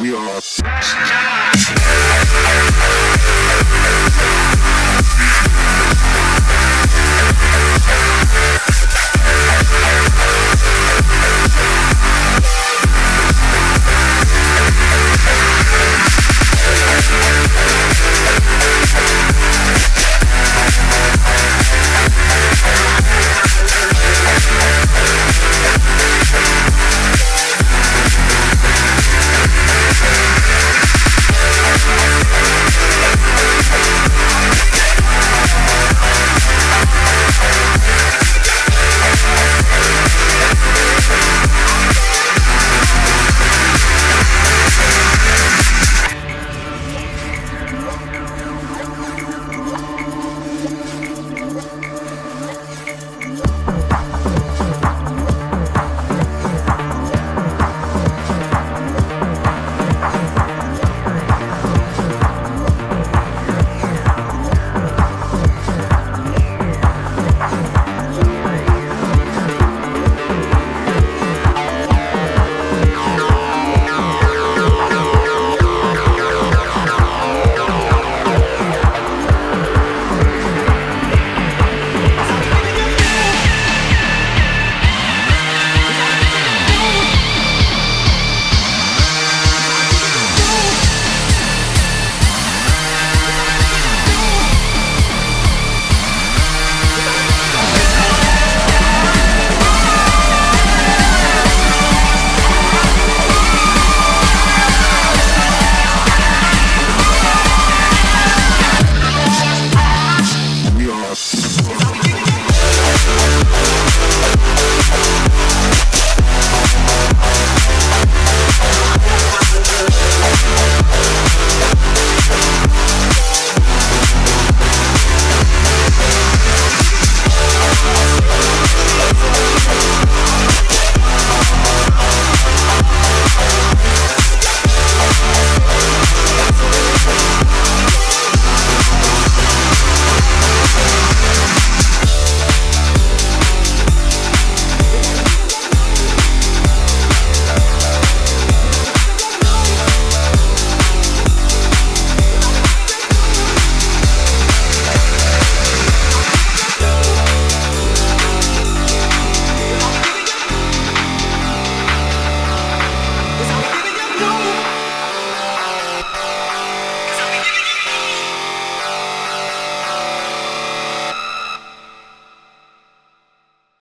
We are.